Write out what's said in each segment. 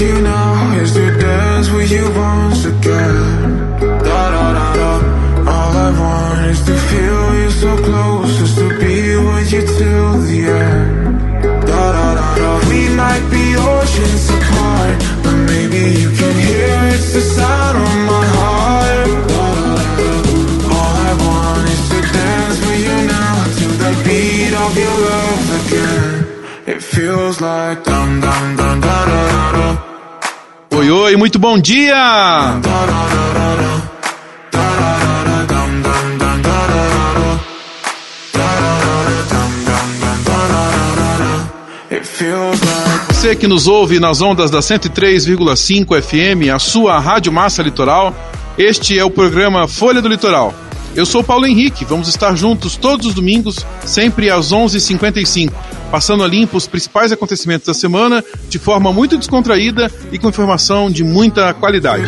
you now is to dance with you once again. Da da da da. All I want is to feel you so close, just to be with you till the end. Da da da da. We might be oceans apart, but maybe you can hear it's the sound of my heart. Da da da. All I want is to dance with you now till the beat of your love again. It feels like dum dum dum. Oi, oi, muito bom dia! Você que nos ouve nas ondas da 103,5 FM, a sua Rádio Massa Litoral, este é o programa Folha do Litoral. Eu sou Paulo Henrique, vamos estar juntos todos os domingos, sempre às 11h55, passando a limpo os principais acontecimentos da semana de forma muito descontraída e com informação de muita qualidade.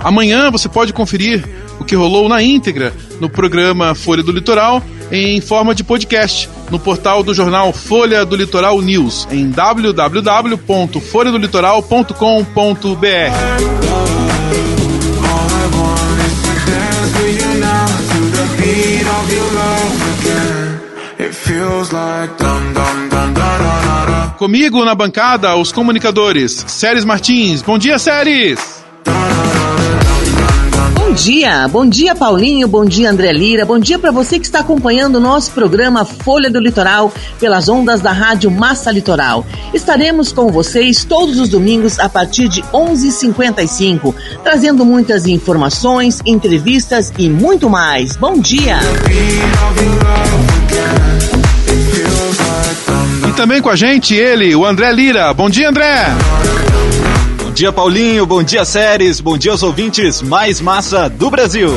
Amanhã você pode conferir o que rolou na íntegra no programa Folha do Litoral em forma de podcast no portal do jornal Folha do Litoral News em www.folhadolitoral.com.br. Comigo na bancada os comunicadores Séries Martins. Bom dia, Séries! Bom dia, bom dia Paulinho, bom dia André Lira, bom dia para você que está acompanhando o nosso programa Folha do Litoral pelas ondas da Rádio Massa Litoral. Estaremos com vocês todos os domingos a partir de 11h55, trazendo muitas informações, entrevistas e muito mais. Bom dia! Também com a gente ele, o André Lira. Bom dia, André! Bom dia, Paulinho. Bom dia, séries. Bom dia aos ouvintes mais massa do Brasil.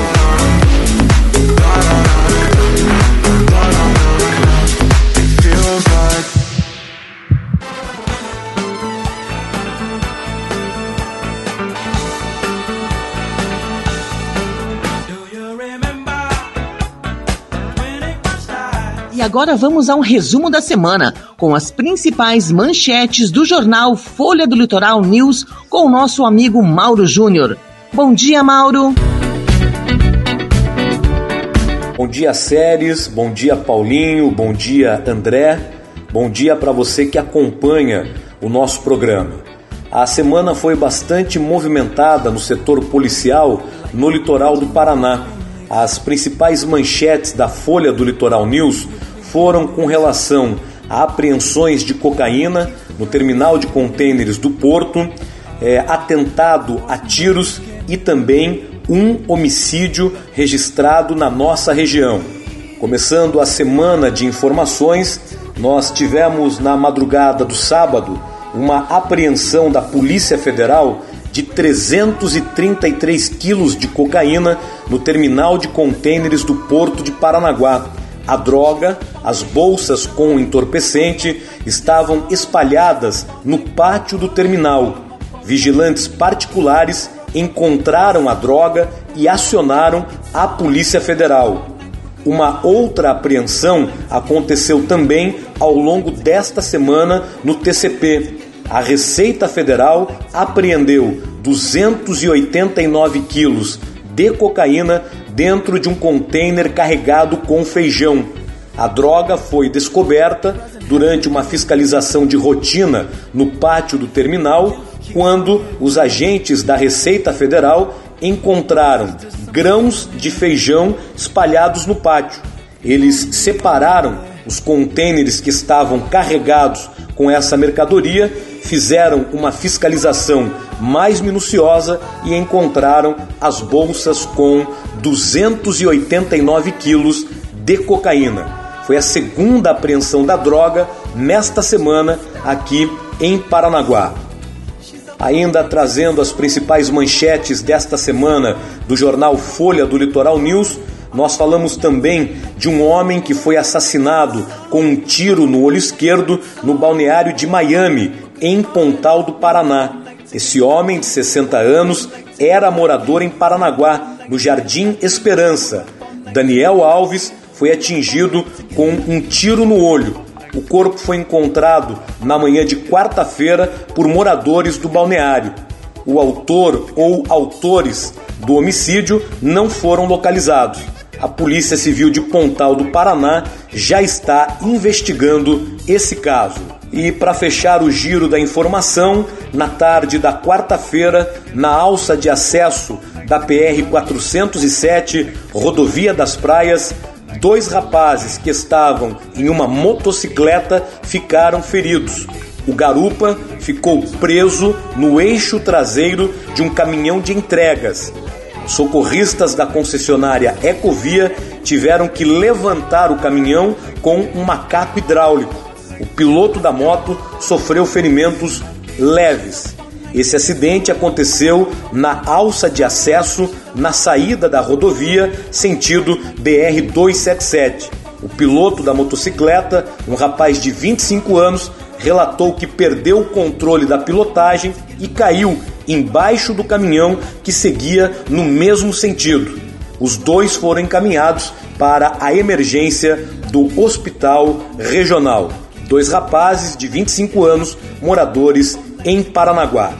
E agora vamos a um resumo da semana, com as principais manchetes do jornal Folha do Litoral News, com o nosso amigo Mauro Júnior. Bom dia, Mauro! Bom dia, Séries. Bom dia, Paulinho. Bom dia, André. Bom dia para você que acompanha o nosso programa. A semana foi bastante movimentada no setor policial no litoral do Paraná. As principais manchetes da Folha do Litoral News foram com relação a apreensões de cocaína no terminal de contêineres do Porto, eh, atentado a tiros e também um homicídio registrado na nossa região. Começando a semana de informações, nós tivemos na madrugada do sábado uma apreensão da Polícia Federal de 333 quilos de cocaína no terminal de contêineres do Porto de Paranaguá. A droga, as bolsas com entorpecente estavam espalhadas no pátio do terminal. Vigilantes particulares encontraram a droga e acionaram a Polícia Federal. Uma outra apreensão aconteceu também ao longo desta semana no TCP. A Receita Federal apreendeu 289 quilos de cocaína dentro de um container carregado com feijão. A droga foi descoberta durante uma fiscalização de rotina no pátio do terminal, quando os agentes da Receita Federal encontraram grãos de feijão espalhados no pátio. Eles separaram os contêineres que estavam carregados com essa mercadoria, fizeram uma fiscalização mais minuciosa e encontraram as bolsas com 289 quilos de cocaína. Foi a segunda apreensão da droga nesta semana aqui em Paranaguá. Ainda trazendo as principais manchetes desta semana do jornal Folha do Litoral News, nós falamos também de um homem que foi assassinado com um tiro no olho esquerdo no balneário de Miami, em Pontal do Paraná. Esse homem de 60 anos era morador em Paranaguá, no Jardim Esperança. Daniel Alves foi atingido com um tiro no olho. o corpo foi encontrado na manhã de quarta-feira por moradores do balneário. O autor ou autores do homicídio não foram localizados. A Polícia Civil de Pontal do Paraná já está investigando esse caso. E para fechar o giro da informação, na tarde da quarta-feira, na alça de acesso da PR 407, rodovia das Praias, dois rapazes que estavam em uma motocicleta ficaram feridos. O garupa ficou preso no eixo traseiro de um caminhão de entregas. Socorristas da concessionária Ecovia tiveram que levantar o caminhão com um macaco hidráulico. O piloto da moto sofreu ferimentos leves. Esse acidente aconteceu na alça de acesso na saída da rodovia sentido BR 277. O piloto da motocicleta, um rapaz de 25 anos, relatou que perdeu o controle da pilotagem e caiu embaixo do caminhão que seguia no mesmo sentido. Os dois foram encaminhados para a emergência do hospital regional. Dois rapazes de 25 anos, moradores em Paranaguá.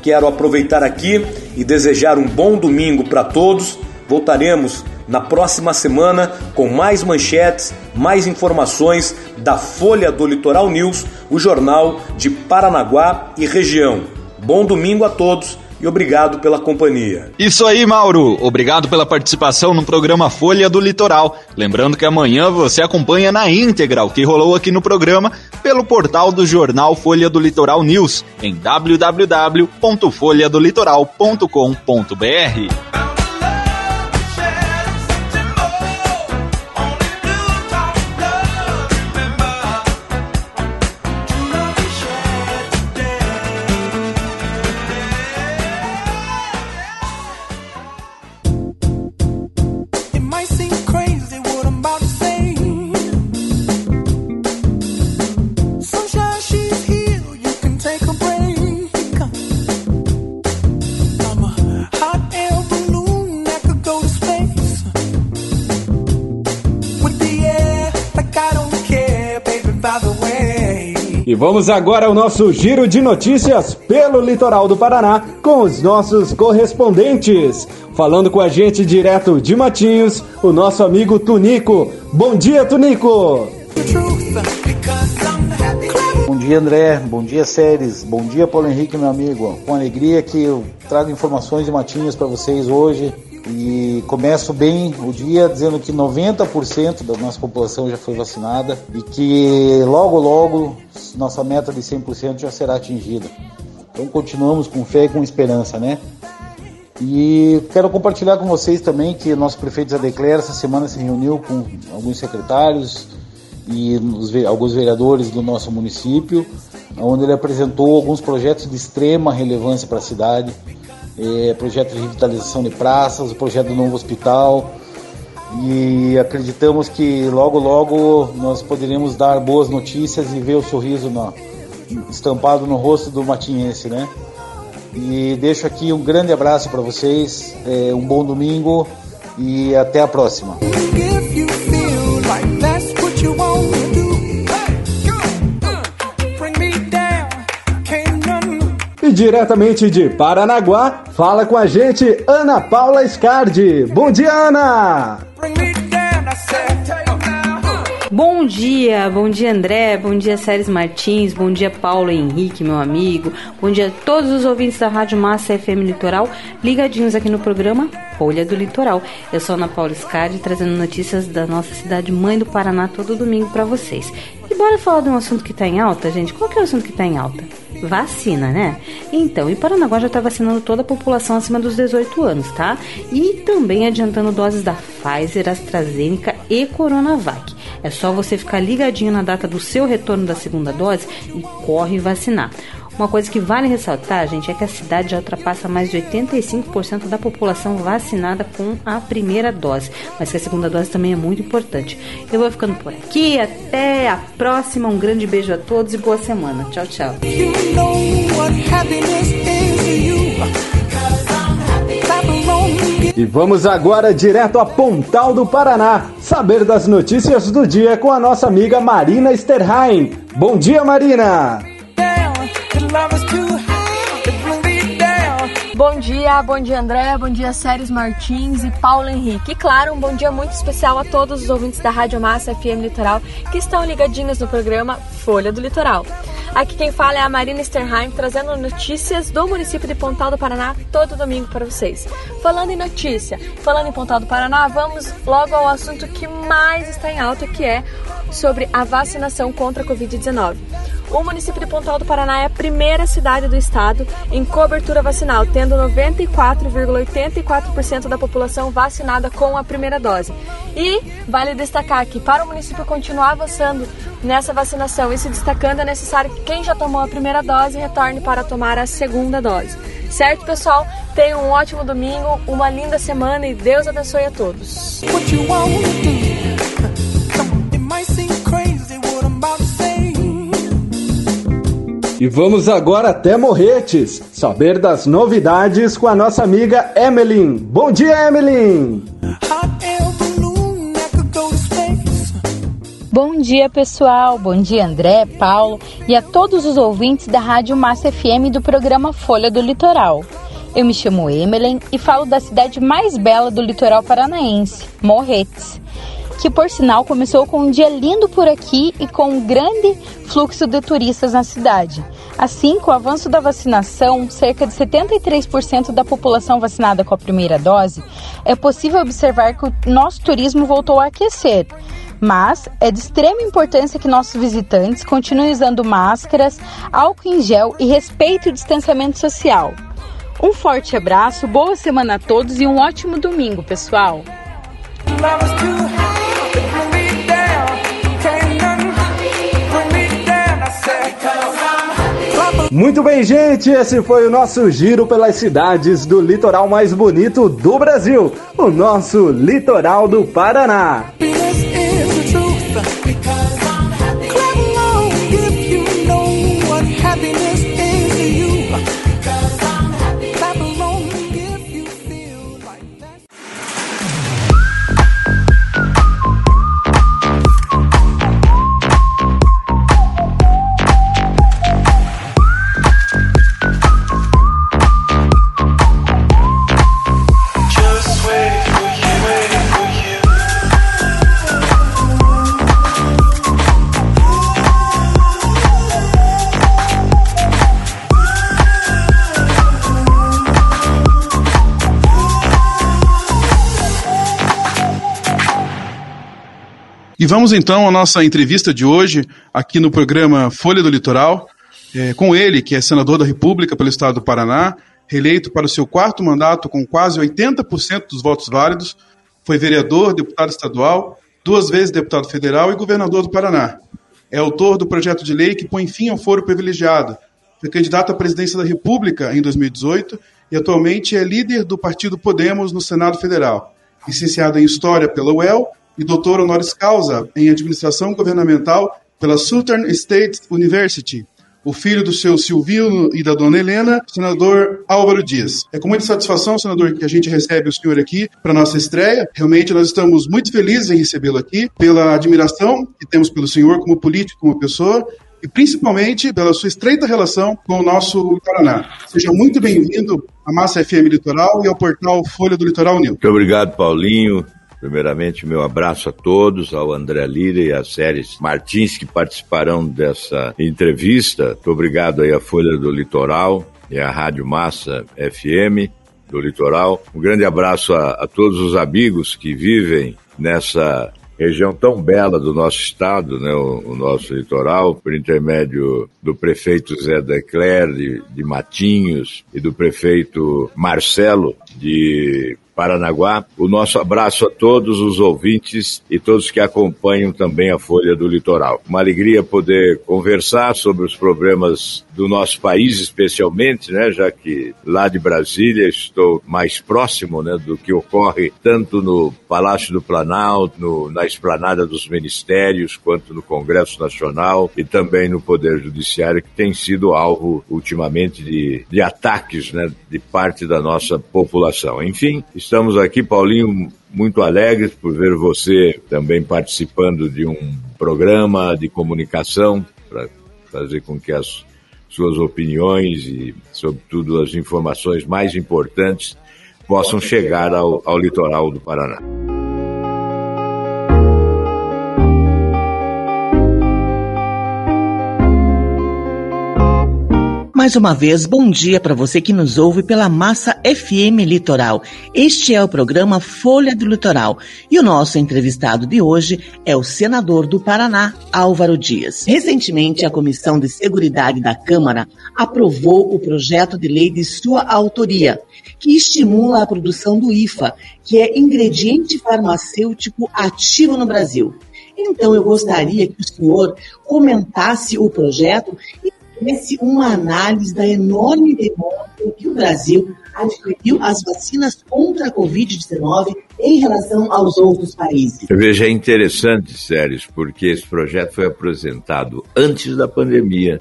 Quero aproveitar aqui e desejar um bom domingo para todos. Voltaremos na próxima semana com mais manchetes, mais informações da Folha do Litoral News, o jornal de Paranaguá e região. Bom domingo a todos e obrigado pela companhia. Isso aí, Mauro. Obrigado pela participação no programa Folha do Litoral. Lembrando que amanhã você acompanha na íntegra o que rolou aqui no programa pelo portal do jornal Folha do Litoral News em www.folhadolitoral.com.br. E vamos agora ao nosso giro de notícias pelo litoral do Paraná com os nossos correspondentes. Falando com a gente direto de Matinhos, o nosso amigo Tunico. Bom dia, Tunico! Bom dia, André. Bom dia, Séries. Bom dia, Paulo Henrique, meu amigo. Com alegria que eu trago informações de Matinhos para vocês hoje e começo bem o dia dizendo que 90% da nossa população já foi vacinada e que logo, logo nossa meta de 100% já será atingida. Então continuamos com fé e com esperança, né? E quero compartilhar com vocês também que nosso prefeito Zé Declare essa semana se reuniu com alguns secretários e alguns vereadores do nosso município, onde ele apresentou alguns projetos de extrema relevância para a cidade é, projeto de revitalização de praças, o projeto do novo hospital. E acreditamos que logo, logo nós poderemos dar boas notícias e ver o sorriso no, estampado no rosto do matinhense, né? E deixo aqui um grande abraço para vocês, é, um bom domingo e até a próxima. Diretamente de Paranaguá, fala com a gente Ana Paula Scardi. Bom dia, Ana! Bom dia, bom dia André, bom dia Séries Martins, bom dia Paulo Henrique, meu amigo, bom dia a todos os ouvintes da Rádio Massa FM Litoral, ligadinhos aqui no programa Folha do Litoral. Eu sou Ana Paula Scardi, trazendo notícias da nossa cidade mãe do Paraná todo domingo para vocês. E bora falar de um assunto que está em alta, gente? Qual que é o assunto que está em alta? Vacina, né? Então, e Paranaguá já está vacinando toda a população acima dos 18 anos, tá? E também adiantando doses da Pfizer, AstraZeneca e Coronavac. É só você ficar ligadinho na data do seu retorno da segunda dose e corre vacinar. Uma coisa que vale ressaltar, gente, é que a cidade já ultrapassa mais de 85% da população vacinada com a primeira dose, mas que a segunda dose também é muito importante. Eu vou ficando por aqui, até a próxima. Um grande beijo a todos e boa semana. Tchau, tchau. You know E vamos agora direto a Pontal do Paraná, saber das notícias do dia com a nossa amiga Marina Sterheim. Bom dia, Marina! Bom dia, bom dia André, bom dia Séries Martins e Paulo Henrique. E claro, um bom dia muito especial a todos os ouvintes da Rádio Massa FM Litoral que estão ligadinhos no programa Folha do Litoral. Aqui quem fala é a Marina Sternheim, trazendo notícias do município de Pontal do Paraná todo domingo para vocês. Falando em notícia, falando em Pontal do Paraná, vamos logo ao assunto que mais está em alta, que é sobre a vacinação contra a Covid-19. O município de Pontal do Paraná é a primeira cidade do estado em cobertura vacinal, tendo 94,84% da população vacinada com a primeira dose. E vale destacar que para o município continuar avançando nessa vacinação e se destacando, é necessário que quem já tomou a primeira dose retorne para tomar a segunda dose. Certo, pessoal? Tenham um ótimo domingo, uma linda semana e Deus abençoe a todos. E vamos agora até Morretes, saber das novidades com a nossa amiga Emeline. Bom dia, Emeline! Bom dia, pessoal. Bom dia, André, Paulo e a todos os ouvintes da Rádio Massa FM do programa Folha do Litoral. Eu me chamo Emeline e falo da cidade mais bela do litoral paranaense, Morretes que por sinal começou com um dia lindo por aqui e com um grande fluxo de turistas na cidade. Assim, com o avanço da vacinação, cerca de 73% da população vacinada com a primeira dose, é possível observar que o nosso turismo voltou a aquecer. Mas é de extrema importância que nossos visitantes continuem usando máscaras, álcool em gel e respeitem o distanciamento social. Um forte abraço, boa semana a todos e um ótimo domingo, pessoal! Muito bem, gente, esse foi o nosso giro pelas cidades do litoral mais bonito do Brasil, o nosso litoral do Paraná. E vamos então à nossa entrevista de hoje, aqui no programa Folha do Litoral, é, com ele, que é senador da República pelo Estado do Paraná, reeleito para o seu quarto mandato com quase 80% dos votos válidos, foi vereador, deputado estadual, duas vezes deputado federal e governador do Paraná. É autor do projeto de lei que põe fim ao foro privilegiado. Foi candidato à presidência da República em 2018 e atualmente é líder do partido Podemos no Senado Federal. Licenciado em História pela UEL e doutor honoris causa em administração governamental pela Southern State University. O filho do seu Silvio e da dona Helena, senador Álvaro Dias. É com muita satisfação, senador, que a gente recebe o senhor aqui para nossa estreia. Realmente nós estamos muito felizes em recebê-lo aqui, pela admiração que temos pelo senhor como político, como pessoa, e principalmente pela sua estreita relação com o nosso Paraná. Seja muito bem-vindo à Massa FM Litoral e ao portal Folha do Litoral News. Muito obrigado, Paulinho. Primeiramente, meu abraço a todos, ao André Lira e às séries Martins que participarão dessa entrevista. Muito obrigado aí à Folha do Litoral e à Rádio Massa FM do Litoral. Um grande abraço a, a todos os amigos que vivem nessa região tão bela do nosso estado, né, o, o, nosso litoral, por intermédio do prefeito Zé Decler de, de Matinhos e do prefeito Marcelo de Paranaguá. O nosso abraço a todos os ouvintes e todos que acompanham também a Folha do Litoral. Uma alegria poder conversar sobre os problemas do nosso país, especialmente, né, já que lá de Brasília estou mais próximo né, do que ocorre tanto no Palácio do Planalto, no, na esplanada dos ministérios, quanto no Congresso Nacional e também no Poder Judiciário, que tem sido alvo ultimamente de, de ataques né, de parte da nossa população. Enfim, Estamos aqui, Paulinho, muito alegres por ver você também participando de um programa de comunicação para fazer com que as suas opiniões e, sobretudo, as informações mais importantes possam chegar ao, ao litoral do Paraná. Mais uma vez, bom dia para você que nos ouve pela Massa FM Litoral. Este é o programa Folha do Litoral e o nosso entrevistado de hoje é o senador do Paraná, Álvaro Dias. Recentemente, a Comissão de Seguridade da Câmara aprovou o projeto de lei de sua autoria, que estimula a produção do IFA, que é ingrediente farmacêutico ativo no Brasil. Então, eu gostaria que o senhor comentasse o projeto e fizesse uma análise da enorme demora que o Brasil adquiriu as vacinas contra a Covid-19 em relação aos outros países. Eu vejo, é interessante, Séries, porque esse projeto foi apresentado antes da pandemia.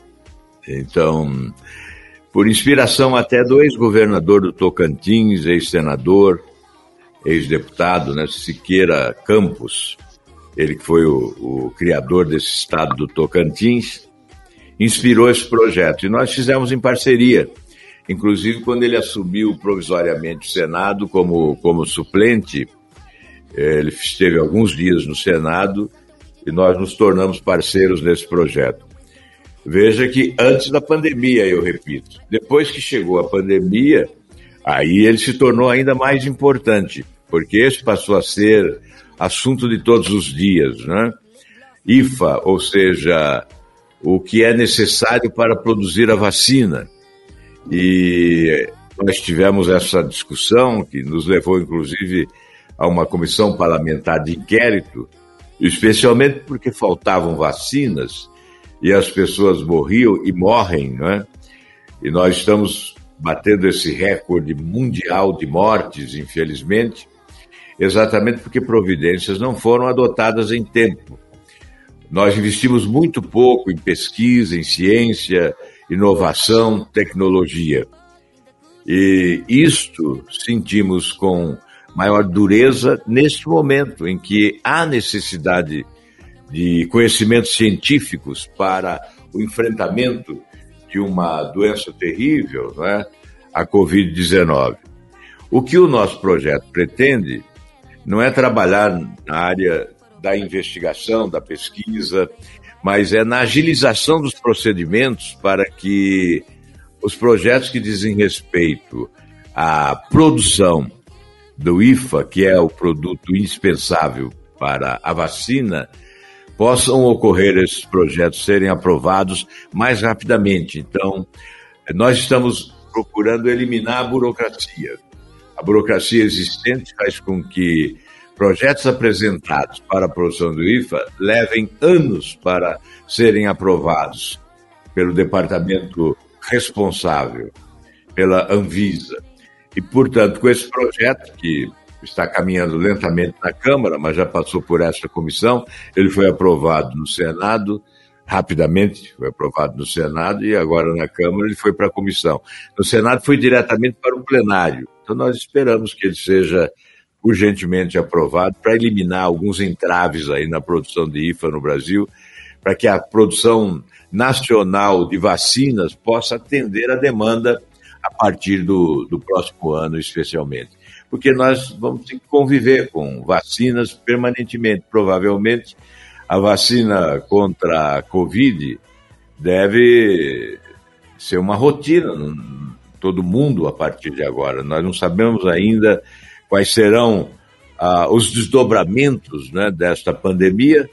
Então, por inspiração até do ex-governador do Tocantins, ex-senador, ex-deputado, né, Siqueira Campos, ele que foi o, o criador desse estado do Tocantins, inspirou esse projeto. E nós fizemos em parceria. Inclusive, quando ele assumiu provisoriamente o Senado como, como suplente, eh, ele esteve alguns dias no Senado e nós nos tornamos parceiros nesse projeto. Veja que antes da pandemia, eu repito, depois que chegou a pandemia, aí ele se tornou ainda mais importante, porque esse passou a ser assunto de todos os dias, né? IFA, ou seja, o que é necessário para produzir a vacina. E nós tivemos essa discussão, que nos levou, inclusive, a uma comissão parlamentar de inquérito, especialmente porque faltavam vacinas e as pessoas morriam e morrem, né? E nós estamos batendo esse recorde mundial de mortes, infelizmente, exatamente porque providências não foram adotadas em tempo. Nós investimos muito pouco em pesquisa, em ciência, inovação, tecnologia. E isto sentimos com maior dureza neste momento em que há necessidade de conhecimentos científicos para o enfrentamento de uma doença terrível, é? a Covid-19. O que o nosso projeto pretende não é trabalhar na área da investigação, da pesquisa, mas é na agilização dos procedimentos para que os projetos que dizem respeito à produção do IFA, que é o produto indispensável para a vacina, possam ocorrer esses projetos serem aprovados mais rapidamente. Então, nós estamos procurando eliminar a burocracia. A burocracia existente faz com que projetos apresentados para a produção do IFA levem anos para serem aprovados pelo departamento responsável, pela Anvisa. E, portanto, com esse projeto, que está caminhando lentamente na Câmara, mas já passou por essa comissão, ele foi aprovado no Senado, rapidamente foi aprovado no Senado e agora na Câmara ele foi para a comissão. No Senado foi diretamente para o plenário. Então nós esperamos que ele seja urgentemente aprovado para eliminar alguns entraves aí na produção de IFA no Brasil, para que a produção nacional de vacinas possa atender a demanda a partir do, do próximo ano, especialmente. Porque nós vamos ter que conviver com vacinas permanentemente. Provavelmente, a vacina contra a Covid deve ser uma rotina todo mundo a partir de agora. Nós não sabemos ainda quais serão ah, os desdobramentos né, desta pandemia,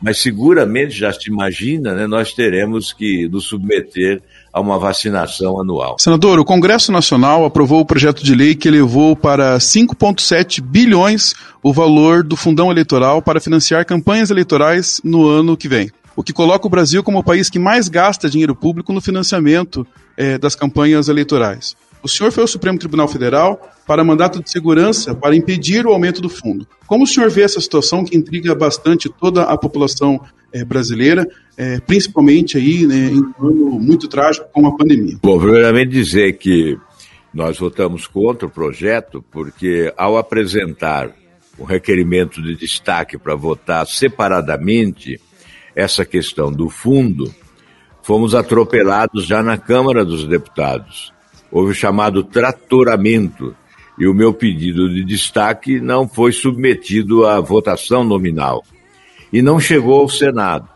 mas seguramente já se imagina, né, nós teremos que nos submeter a uma vacinação anual. Senador, o Congresso Nacional aprovou o projeto de lei que elevou para 5,7 bilhões o valor do fundão eleitoral para financiar campanhas eleitorais no ano que vem. O que coloca o Brasil como o país que mais gasta dinheiro público no financiamento eh, das campanhas eleitorais. O senhor foi ao Supremo Tribunal Federal para mandato de segurança para impedir o aumento do fundo. Como o senhor vê essa situação que intriga bastante toda a população é, brasileira, é, principalmente aí né, em um ano muito trágico como a pandemia? Bom, primeiramente dizer que Nós votamos contra o projeto porque, ao apresentar um requerimento de destaque para votar separadamente essa questão do fundo, fomos atropelados já na Câmara dos Deputados. Houve o chamado tratoramento e o meu pedido de destaque não foi submetido à votação nominal e não chegou ao Senado.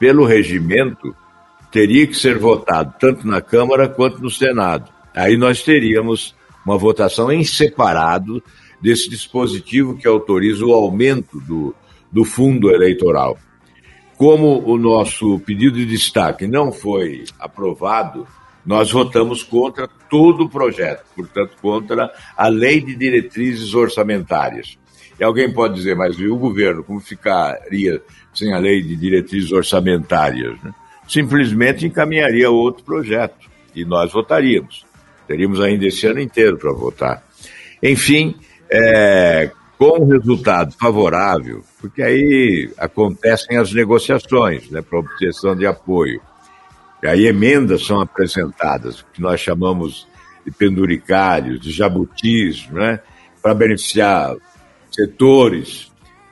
Pelo regimento, teria que ser votado tanto na Câmara quanto no Senado. Aí nós teríamos uma votação em separado desse dispositivo que autoriza o aumento do, do fundo eleitoral. Como o nosso pedido de destaque não foi aprovado, nós votamos contra todo o projeto, portanto, contra a lei de diretrizes orçamentárias. E alguém pode dizer, mas e o governo, como ficaria sem a lei de diretrizes orçamentárias? Né? Simplesmente encaminharia outro projeto e nós votaríamos. Teríamos ainda esse ano inteiro para votar. Enfim, é, com um resultado favorável, porque aí acontecem as negociações né, para obtenção de apoio. Aí emendas são apresentadas, que nós chamamos de penduricários, de jabutis, né, para beneficiar setores.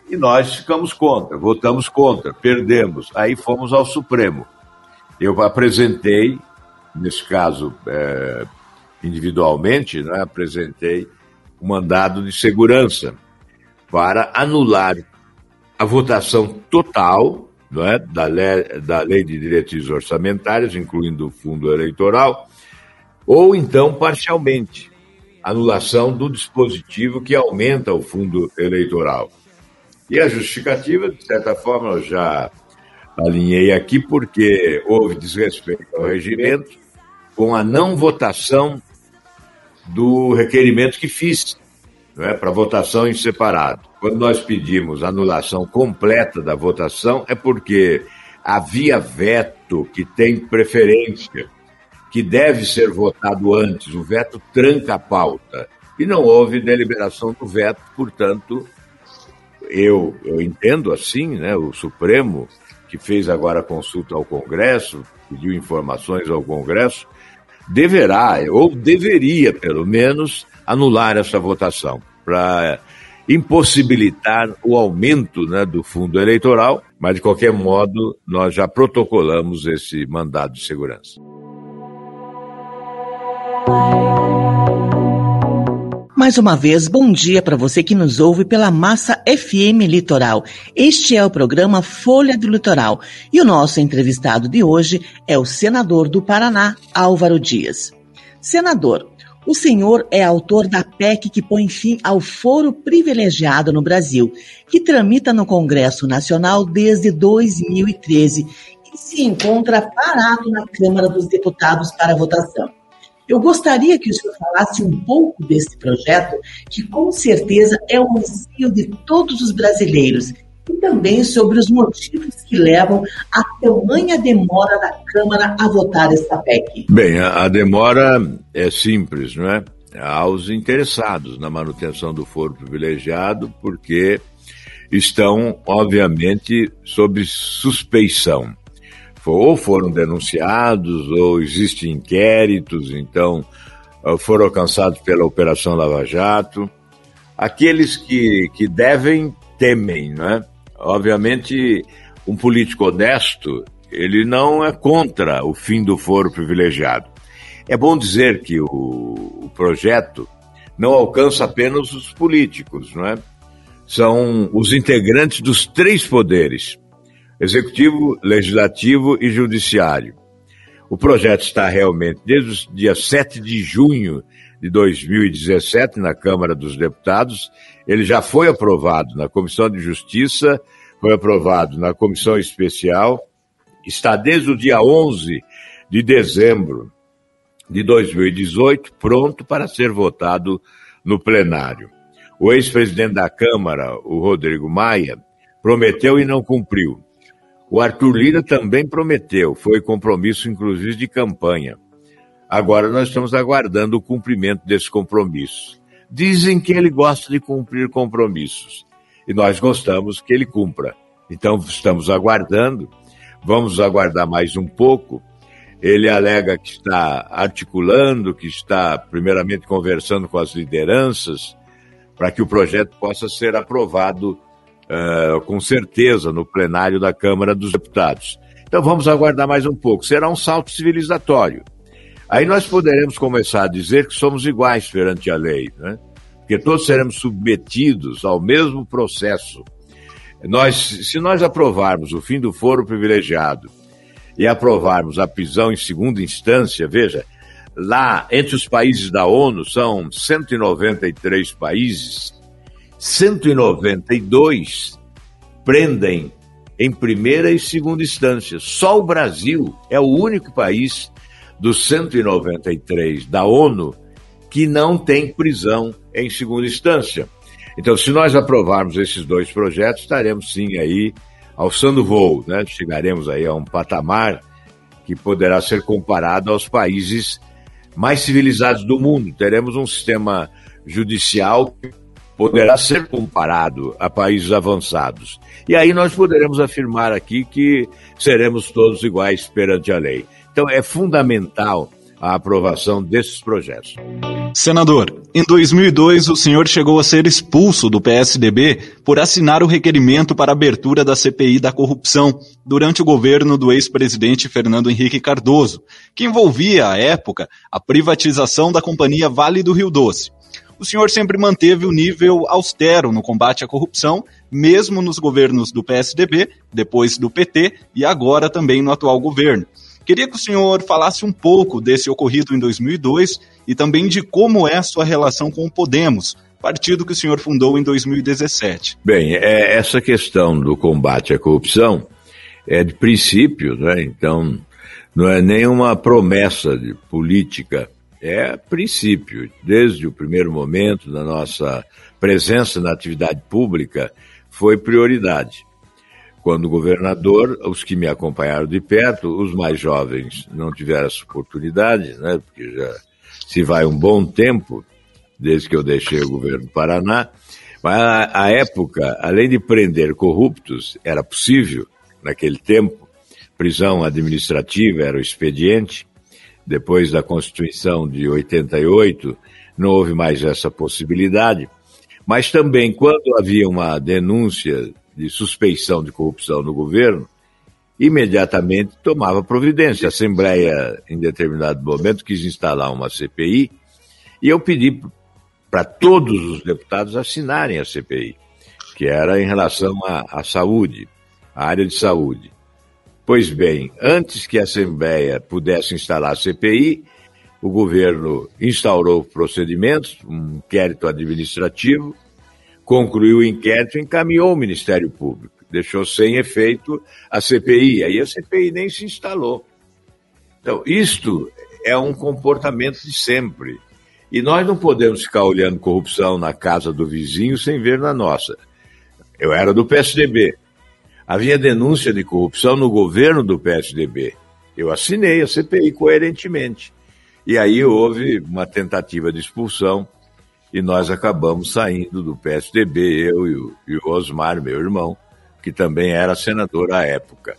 E nós ficamos contra, votamos contra, perdemos. Aí fomos ao Supremo. Eu apresentei, nesse caso, é, individualmente, né, apresentei o um mandado de segurança para anular a votação total não é, da, lei, da lei de diretrizes orçamentárias, incluindo o fundo eleitoral, ou então parcialmente anulação do dispositivo que aumenta o fundo eleitoral. E a justificativa, de certa forma, eu já alinhei aqui, porque houve desrespeito ao regimento com a não votação do requerimento que fiz, é, para votação em separado. Quando nós pedimos anulação completa da votação, é porque havia veto que tem preferência, que deve ser votado antes. O veto tranca a pauta. E não houve deliberação do veto, portanto, eu, eu entendo assim, né, o Supremo, que fez agora consulta ao Congresso, pediu informações ao Congresso, deverá, ou deveria, pelo menos, anular essa votação para impossibilitar o aumento né, do fundo eleitoral, mas de qualquer modo nós já protocolamos esse mandado de segurança. Mais uma vez, bom dia para você que nos ouve pela Massa FM Litoral. Este é o programa Folha do Litoral e o nosso entrevistado de hoje é o senador do Paraná, Álvaro Dias. Senador, o senhor é autor da PEC que põe fim ao foro privilegiado no Brasil, que tramita no Congresso Nacional desde 2013 e se encontra parado na Câmara dos Deputados para votação. Eu gostaria que o senhor falasse um pouco desse projeto, que com certeza é o anseio de todos os brasileiros, e também sobre os motivos que levam a tamanha demora da Câmara a votar essa PEC. Bem, a, demora é simples, não é? Aos interessados na manutenção do foro privilegiado, porque estão, obviamente, sob suspeição ou foram denunciados, ou existem inquéritos, então ah, foram alcançados pela Operação Lava Jato. Aqueles que, que devem, temem, né? Obviamente, um político honesto, ele não é contra o fim do foro privilegiado. É bom dizer que o, o projeto não alcança apenas os políticos, não é? São os integrantes dos três poderes, Executivo, Legislativo e Judiciário. O projeto está realmente desde o dia 7 de junho de 2017 na Câmara dos Deputados. Ele já foi aprovado na Comissão de Justiça, foi aprovado na Comissão Especial, está desde o dia 11 de dezembro de 2018 pronto para ser votado no plenário. O ex-presidente da Câmara, o Rodrigo Maia, prometeu e não cumpriu. O Arthur Lira também prometeu, foi compromisso inclusive de campanha. Agora nós estamos aguardando o cumprimento desse compromisso. Dizem que ele gosta de cumprir compromissos e nós gostamos que ele cumpra. Então estamos aguardando, vamos aguardar mais um pouco. Ele alega que está articulando, que está, primeiramente, conversando com as lideranças para que o projeto possa ser aprovado uh, com certeza no plenário da Câmara dos Deputados. Então vamos aguardar mais um pouco. Será um salto civilizatório. Aí nós poderemos começar a dizer que somos iguais perante a lei, né? porque todos seremos submetidos ao mesmo processo. Nós, se nós aprovarmos o fim do foro privilegiado e aprovarmos a prisão em segunda instância, veja, lá entre os países da ONU são 193 países, 192 prendem em primeira e segunda instância. Só o Brasil é o único país dos 193 da ONU que não tem prisão em segunda instância. Então, se nós aprovarmos esses dois projetos, estaremos sim aí alçando voo, né? Chegaremos aí a um patamar que poderá ser comparado aos países mais civilizados do mundo. Teremos um sistema judicial que poderá ser comparado a países avançados. E aí nós poderemos afirmar aqui que seremos todos iguais perante a lei. Então é fundamental a aprovação desses projetos. Senador, em 2002 o senhor chegou a ser expulso do PSDB por assinar o requerimento para abertura da CPI da corrupção durante o governo do ex-presidente Fernando Henrique Cardoso, que envolvia, à época, a privatização da companhia Vale do Rio Doce. O senhor sempre manteve o nível austero no combate à corrupção, mesmo nos governos do PSDB, depois do PT e agora também no atual governo. Queria que o senhor falasse um pouco desse ocorrido em 2002 e também de como é a sua relação com o Podemos, partido que o senhor fundou em 2017. Bem, é, essa questão do combate à corrupção é de princípio, né? então não é nenhuma promessa de política, é princípio. Desde o primeiro momento da nossa presença na atividade pública, foi prioridade. Quando governador, os que me acompanharam de perto, os mais jovens não tiveram essa oportunidade, né, porque já se vai um bom tempo desde que eu deixei o governo do Paraná. Mas a, a época, além de prender corruptos, era possível, naquele tempo, prisão administrativa era o expediente. Depois da Constituição de 88, não houve mais essa possibilidade. Mas também, quando havia uma denúncia de suspeição de corrupção no governo, imediatamente tomava providência. A Assembleia, em determinado momento, quis instalar uma CPI e eu pedi para todos os deputados assinarem a CPI, que era em relação à, à saúde, à área de saúde. Pois bem, antes que a Assembleia pudesse instalar a CPI, o governo instaurou procedimentos, um inquérito administrativo, concluiu o inquérito e encaminhou ao Ministério Público. Deixou sem efeito a CPI. Aí a CPI nem se instalou. Então, isto é um comportamento de sempre. E nós não podemos ficar olhando corrupção na casa do vizinho sem ver na nossa. Eu era do PSDB. Havia denúncia de corrupção no governo do PSDB. Eu assinei a CPI coerentemente. E aí houve uma tentativa de expulsão e nós acabamos saindo do PSDB, eu e o, e o Osmar, meu irmão, que também era senador à época.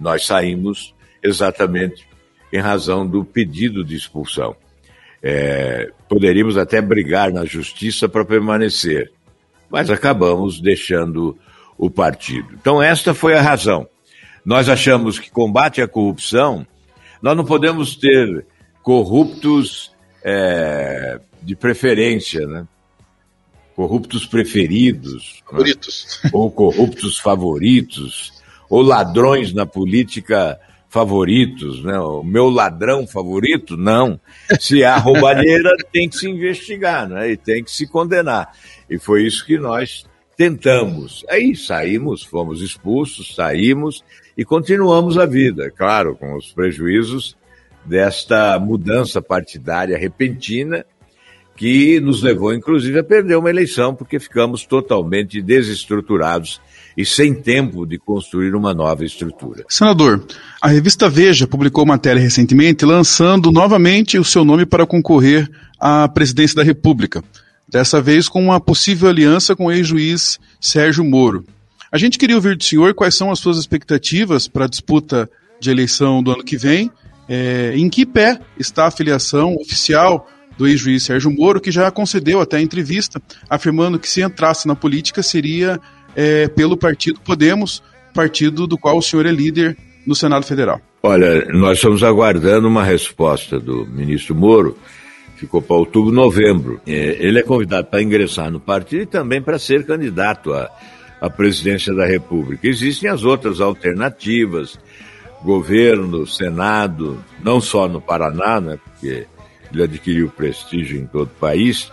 Nós saímos exatamente em razão do pedido de expulsão. É, poderíamos até brigar na justiça para permanecer, mas acabamos deixando o partido. Então, esta foi a razão. Nós achamos que combate à corrupção, nós não podemos ter corruptos é, de preferência, né? Corruptos preferidos. Né? Favoritos. Né? Ou corruptos favoritos. Ou ladrões na política favoritos, né? O meu ladrão favorito? Não. Se há roubalheira, tem que se investigar, né? E tem que se condenar. E foi isso que nós tentamos. Aí saímos, fomos expulsos, saímos e continuamos a vida, claro, com os prejuízos desta mudança partidária repentina que nos levou, inclusive, a perder uma eleição, porque ficamos totalmente desestruturados e sem tempo de construir uma nova estrutura. Senador, a revista Veja publicou matéria recentemente lançando novamente o seu nome para concorrer à presidência da República, dessa vez com uma possível aliança com o ex-juiz Sérgio Moro. A gente queria ouvir do senhor quais são as suas expectativas para a disputa de eleição do ano que vem é, em que pé está a filiação oficial do ex-juiz Sérgio Moro, que já concedeu até entrevista, afirmando que se entrasse na política seria é, pelo partido Podemos, partido do qual o senhor é líder no Senado Federal. Olha, nós estamos aguardando uma resposta do ministro Moro, ficou para outubro, novembro. É, ele é convidado para ingressar no partido e também para ser candidato à, à presidência da República. Existem as outras alternativas, governo, Senado, não só no Paraná, né, porque ele adquiriu prestígio em todo o país,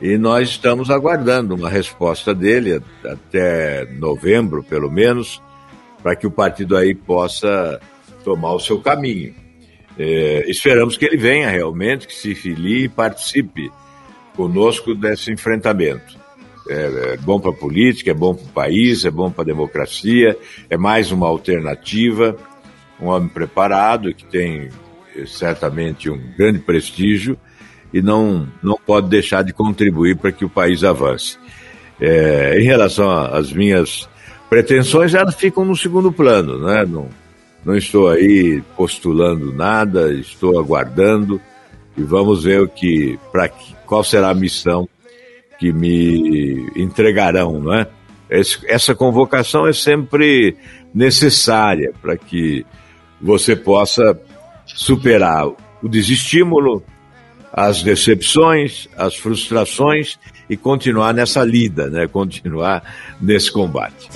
e nós estamos aguardando uma resposta dele até novembro, pelo menos, para que o partido aí possa tomar o seu caminho. É, esperamos que ele venha realmente, que se filie e participe conosco desse enfrentamento. É, é bom para a política, é bom para o país, é bom para a democracia, é mais uma alternativa. Um homem preparado que tem é, certamente um grande prestígio e não, não pode deixar de contribuir para que o país avance. É, em relação às minhas pretensões, elas ficam no segundo plano, né? Não, não estou aí postulando nada, estou aguardando e vamos ver o que, para qual será a missão que me entregarão, não é? Essa convocação é sempre necessária para que você possa superar o desestímulo, as decepções, as frustrações e continuar nessa lida, né? Continuar nesse combate.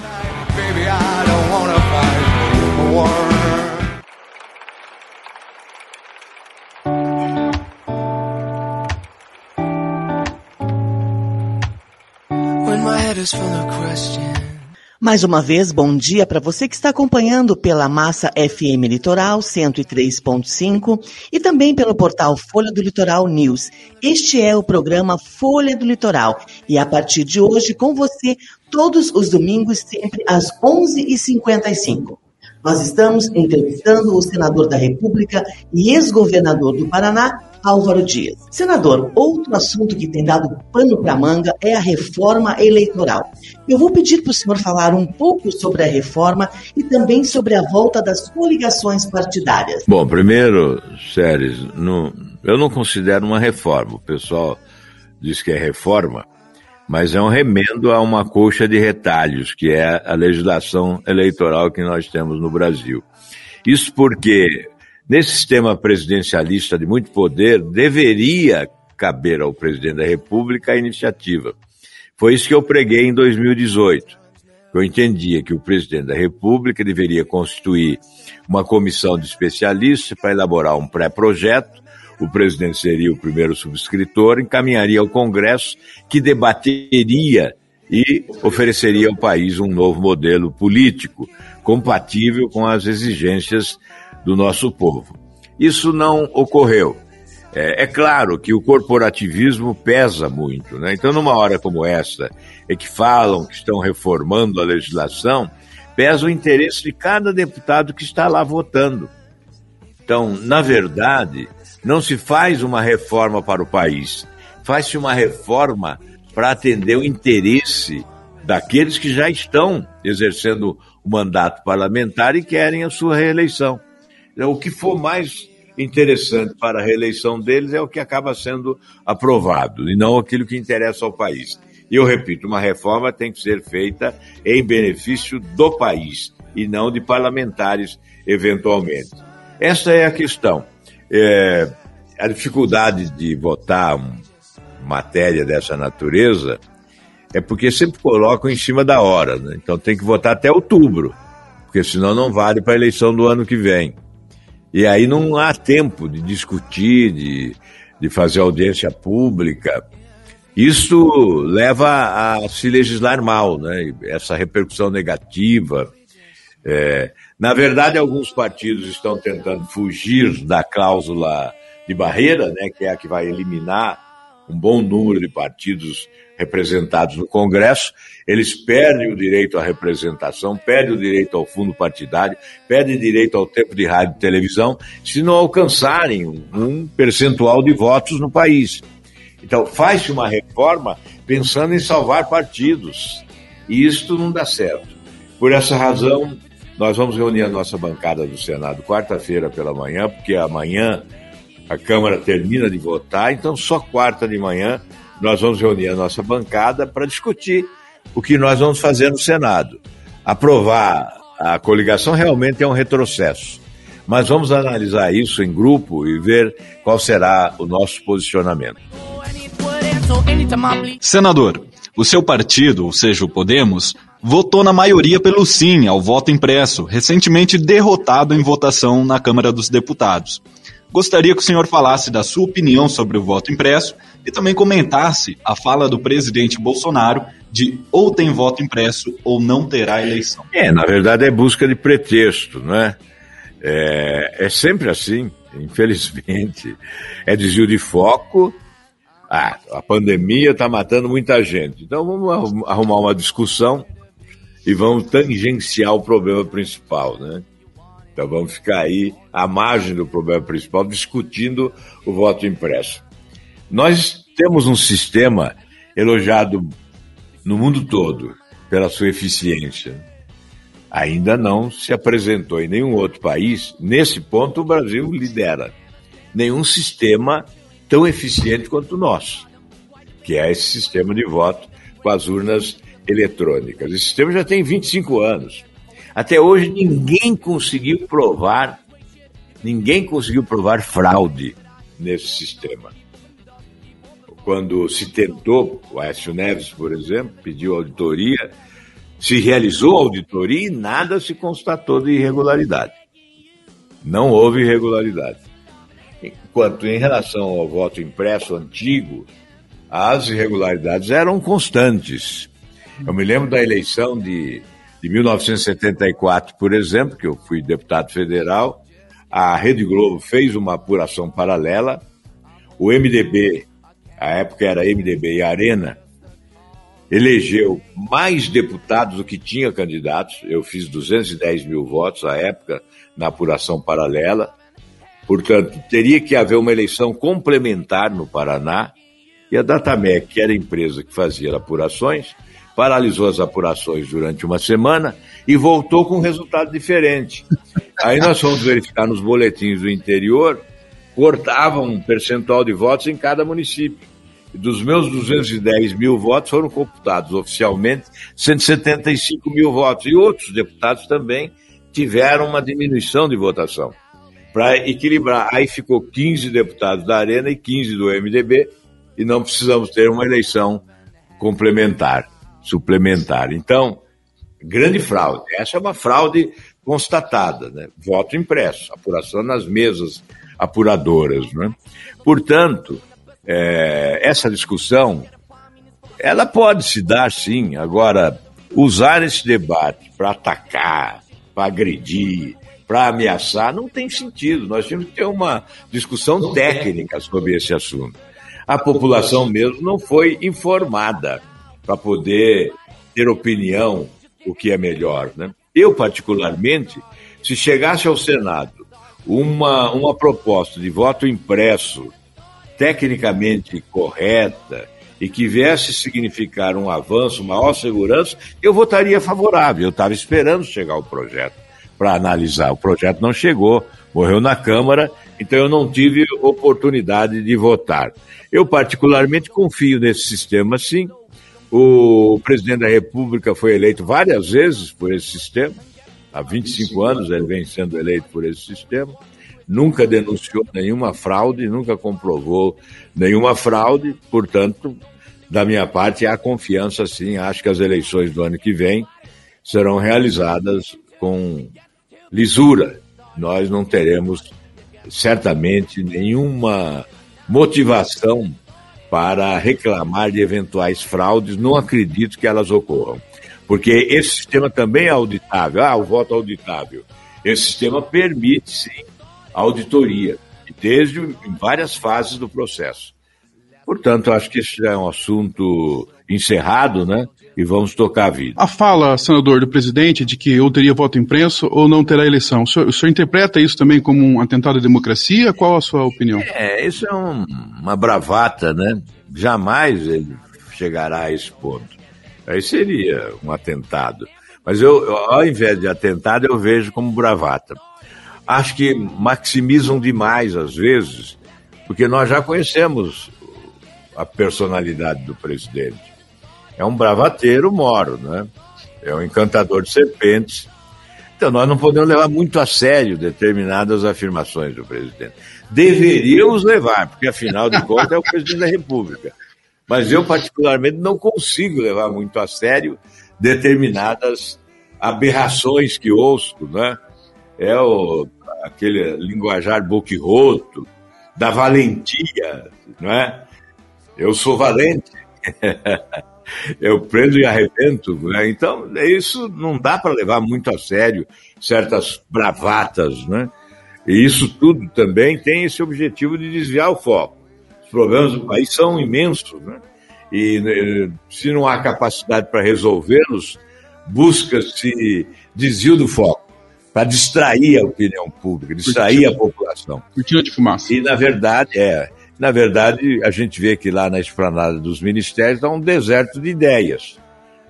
Mais uma vez, bom dia para você que está acompanhando pela Massa FM Litoral 103.5 e também pelo portal Folha do Litoral News. Este é o programa Folha do Litoral e a partir de hoje com você todos os domingos sempre às 11h55. Nós estamos entrevistando o senador da República e ex-governador do Paraná, Álvaro Dias. Senador, outro assunto que tem dado pano para manga é a reforma eleitoral. Eu vou pedir para o senhor falar um pouco sobre a reforma e também sobre a volta das coligações partidárias. Bom, primeiro, Séries, eu não considero uma reforma. O pessoal diz que é reforma, mas é um remendo a uma coxa de retalhos, que é a legislação eleitoral que nós temos no Brasil. Isso porque Nesse sistema presidencialista de muito poder, deveria caber ao presidente da República a iniciativa. Foi isso que eu preguei em 2018. Eu entendia que o presidente da República deveria constituir uma comissão de especialistas para elaborar um pré-projeto. O presidente seria o primeiro subscritor, encaminharia ao Congresso, que debateria e ofereceria ao país um novo modelo político compatível com as exigências do nosso povo. Isso não ocorreu. É, é, claro que o corporativismo pesa muito, né? Então, numa hora como essa, é que falam que estão reformando a legislação, pesa o interesse de cada deputado que está lá votando. Então, na verdade, não se faz uma reforma para o país, faz-se uma reforma para atender o interesse daqueles que já estão exercendo o mandato parlamentar e querem a sua reeleição. Então, o que for mais interessante para a reeleição deles é o que acaba sendo aprovado, e não aquilo que interessa ao país. E eu repito, uma reforma tem que ser feita em benefício do país e não de parlamentares, eventualmente. Essa é a questão. É, a dificuldade de votar matéria dessa natureza é porque sempre colocam em cima da hora, né? então tem que votar até outubro, porque senão não vale para a eleição do ano que vem. E aí não há tempo de discutir, de, de fazer audiência pública. Isso leva a se legislar mal, né? essa repercussão negativa. É, na verdade, alguns partidos estão tentando fugir da cláusula de barreira, né, que é a que vai eliminar um bom número de partidos representados no Congresso, eles perdem o direito à representação, perdem o direito ao fundo partidário, perdem o direito ao tempo de rádio e televisão, se não alcançarem um percentual de votos no país. Então, faz-se uma reforma pensando em salvar partidos. E isto não dá certo. Por essa razão, Nós vamos reunir a nossa bancada do Senado quarta-feira pela manhã, porque amanhã a Câmara termina de votar, então só quarta de manhã nós vamos reunir a nossa bancada para discutir o que nós vamos fazer no Senado. Aprovar a coligação realmente é um retrocesso, mas vamos analisar isso em grupo e ver qual será o nosso posicionamento. Senador, o seu partido, ou seja, o Podemos, votou na maioria pelo sim ao voto impresso, recentemente derrotado em votação na Câmara dos Deputados. Gostaria que o senhor falasse da sua opinião sobre o voto impresso e também comentasse a fala do presidente Bolsonaro de ou tem voto impresso ou não terá eleição. É, na verdade é busca de pretexto, não é? É, é sempre assim, infelizmente. É desvio de foco. Ah, a pandemia está matando muita gente. Então vamos arrumar uma discussão e vamos tangenciar o problema principal, né? Então vamos ficar aí à margem do problema principal, discutindo o voto impresso. Nós temos um sistema elogiado no mundo todo pela sua eficiência. Ainda não se apresentou em nenhum outro país. Nesse ponto, o Brasil lidera. Nenhum sistema tão eficiente quanto o nosso, que é esse sistema de voto com as urnas eletrônicas. Esse sistema já tem 25 anos. Até hoje ninguém conseguiu provar, ninguém conseguiu provar fraude nesse sistema. Quando se tentou, o Aécio Neves, por exemplo, pediu auditoria, se realizou auditoria e nada se constatou de irregularidade. Não houve irregularidade. Enquanto em relação ao voto impresso antigo, as irregularidades eram constantes. Eu me lembro da eleição de, de 1974, por exemplo, que eu fui deputado federal. A Rede Globo fez uma apuração paralela. O MDB, a época era MDB e Arena, elegeu mais deputados do que tinha candidatos. Eu fiz 210 mil votos à época na apuração paralela. Portanto, teria que haver uma eleição complementar no Paraná. E a Datamec, que era a empresa que fazia apurações, paralisou as apurações durante uma semana e voltou com um resultado diferente. Aí nós fomos verificar nos boletins do interior, cortavam um percentual de votos em cada município. Dos meus 210 mil votos foram computados oficialmente 175 mil votos. E outros deputados também tiveram uma diminuição de votação. Para equilibrar, aí ficou 15 deputados da Arena e 15 do MDB, e não precisamos ter uma eleição complementar suplementar. Então, grande fraude. Essa é uma fraude constatada, né? Voto impresso, apuração nas mesas apuradoras, né? Portanto, é, essa discussão, ela pode se dar sim. Agora, usar esse debate para atacar, para agredir, para ameaçar, não tem sentido. Nós temos que ter uma discussão técnica sobre esse assunto. A população mesmo não foi informada para poder ter opinião o que é melhor. Né? Eu, particularmente, se chegasse ao Senado uma, uma proposta de voto impresso tecnicamente correta e que viesse significar um avanço, maior segurança, eu votaria favorável. Eu estava esperando chegar o projeto para analisar. O projeto não chegou, morreu na Câmara, então eu não tive oportunidade de votar. Eu, particularmente, confio nesse sistema, sim, o presidente da República foi eleito várias vezes por esse sistema. Há 25 anos ele vem sendo eleito por esse sistema. Nunca denunciou nenhuma fraude, nunca comprovou nenhuma fraude. Portanto, da minha parte, há confiança sim. Acho que as eleições do ano que vem serão realizadas com lisura. Nós não teremos certamente nenhuma motivação para reclamar de eventuais fraudes, não acredito que elas ocorram. Porque esse sistema também é auditável. Ah, o voto auditável. Esse sistema permite, sim, auditoria, desde várias fases do processo. Portanto, acho que isso é um assunto encerrado, né? E vamos tocar a vida. A fala, senador, do presidente de que ou teria voto impresso ou não terá eleição, o senhor, o senhor interpreta isso também como um atentado à democracia? Qual a sua opinião? É, isso é um, uma bravata, né? Jamais ele chegará a esse ponto. Aí seria um atentado. Mas eu, ao invés de atentado, eu vejo como bravata. Acho que maximizam demais, às vezes, porque nós já conhecemos a personalidade do presidente. É um bravateiro moro, né? É um encantador de serpentes. Então, nós não podemos levar muito a sério determinadas afirmações do presidente. Deveríamos levar, porque afinal de contas é o presidente da República. Mas eu, particularmente, não consigo levar muito a sério determinadas aberrações que ouço, né? É o, aquele linguajar boquirroto, da valentia, não é? Eu sou valente. eu prendo e arrebento. Né? Então, isso não dá para levar muito a sério certas bravatas, né? E isso tudo também tem esse objetivo de desviar o foco. Os problemas do país são imensos, né? E eh, se não há capacidade para resolvê-los, busca-se desvio do foco para distrair a opinião pública, distrair a população. Cortina de fumaça. E na verdade é, na verdade a gente vê que lá na esplanada dos ministérios há um deserto de ideias.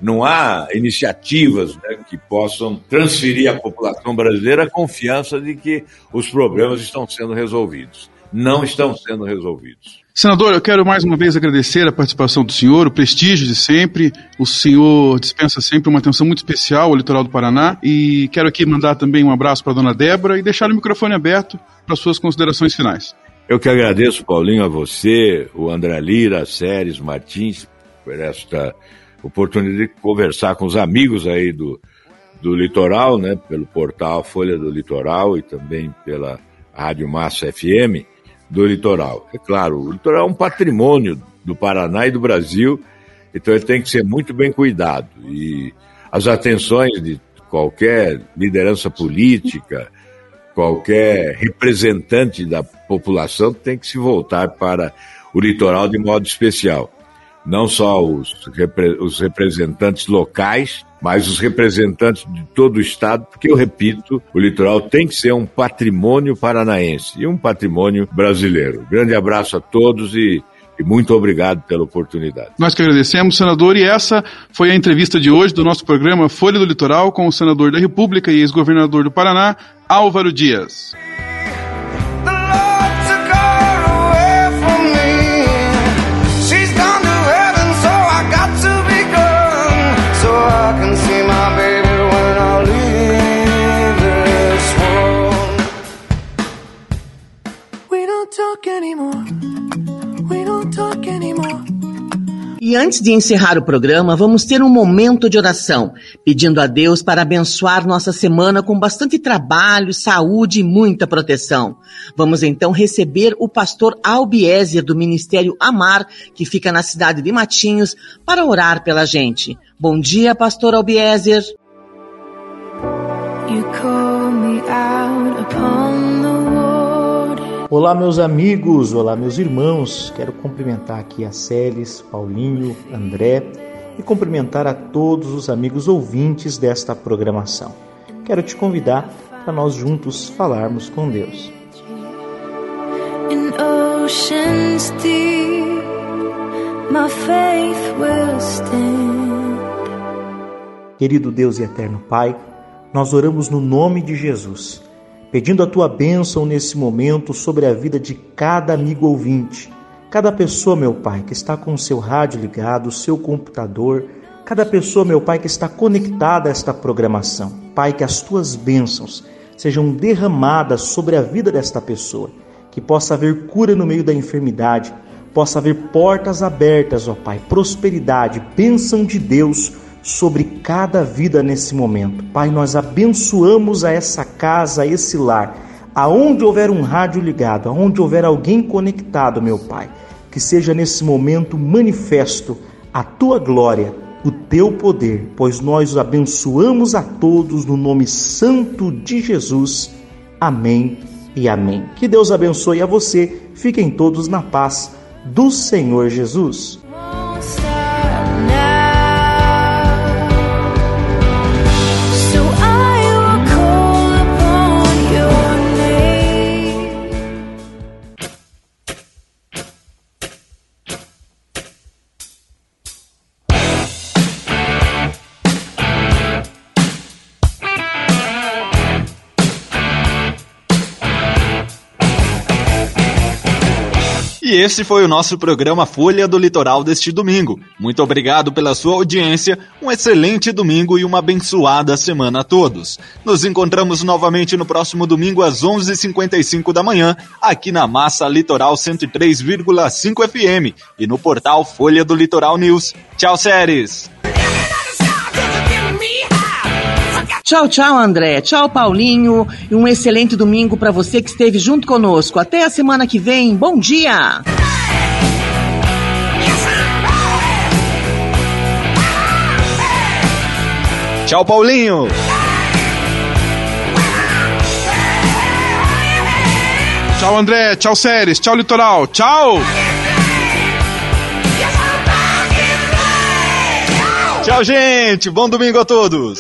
Não há iniciativas né, que possam transferir à população brasileira a confiança de que os problemas estão sendo resolvidos. Não estão sendo resolvidos. Senador, eu quero mais uma vez agradecer a participação do senhor, o prestígio de sempre. O senhor dispensa sempre uma atenção muito especial ao litoral do Paraná. E quero aqui mandar também um abraço para a dona Débora e deixar o microfone aberto para suas considerações finais. Eu que agradeço, Paulinho, a você, o André Lira, a Séries Martins, por esta oportunidade de conversar com os amigos aí do, do litoral, né, pelo portal Folha do Litoral e também pela Rádio Massa FM do litoral. É claro, o litoral é um patrimônio do Paraná e do Brasil, então ele tem que ser muito bem cuidado. E as atenções de qualquer liderança política, qualquer representante da população tem que se voltar para o litoral de modo especial. Não só os, os representantes locais, mas os representantes de todo o Estado, porque eu repito, o litoral tem que ser um patrimônio paranaense e um patrimônio brasileiro. Grande abraço a todos e e muito obrigado pela oportunidade. Nós que agradecemos, senador, e essa foi a entrevista de hoje do nosso programa Folha do Litoral com o senador da República e ex-governador do Paraná, Álvaro Dias. E antes de encerrar o programa, vamos ter um momento de oração, pedindo a Deus para abençoar nossa semana com bastante trabalho, saúde e muita proteção. Vamos então receber o pastor Albiézer do Ministério Amar, que fica na cidade de Matinhos, para orar pela gente. Bom dia, pastor Albiézer. You call me out Olá, meus amigos, olá, meus irmãos. Quero cumprimentar aqui a Celes, Paulinho, André e cumprimentar a todos os amigos ouvintes desta programação. Quero te convidar para nós juntos falarmos com Deus. Querido Deus e eterno Pai, nós oramos no nome de Jesus pedindo a tua bênção nesse momento sobre a vida de cada amigo ouvinte, cada pessoa, meu Pai, que está com o seu rádio ligado, o seu computador, cada pessoa, meu Pai, que está conectada a esta programação. Pai, que as tuas bênçãos sejam derramadas sobre a vida desta pessoa, que possa haver cura no meio da enfermidade, possa haver portas abertas, ó Pai, prosperidade, bênção de Deus sobre cada vida nesse momento. Pai, nós abençoamos a essa casa, a esse lar, aonde houver um rádio ligado, aonde houver alguém conectado, meu Pai, que seja nesse momento manifesto a tua glória, o teu poder, pois nós os abençoamos a todos no nome santo de Jesus. Amém e amém. Que Deus abençoe a você. Fiquem todos na paz do Senhor Jesus. Esse foi o nosso programa Folha do Litoral deste domingo. Muito obrigado pela sua audiência, um excelente domingo e uma abençoada semana a todos. Nos encontramos novamente no próximo domingo às 11h55 da manhã, aqui na Massa Litoral 103,5 FM e no portal Folha do Litoral News. Tchau, séries! Tchau, tchau, André. Tchau, Paulinho. E um excelente domingo para você que esteve junto conosco. Até a semana que vem. Bom dia! Tchau, Paulinho! Tchau, André. Tchau, Séries. Tchau, Litoral. Tchau! Tchau, gente! Bom domingo a todos!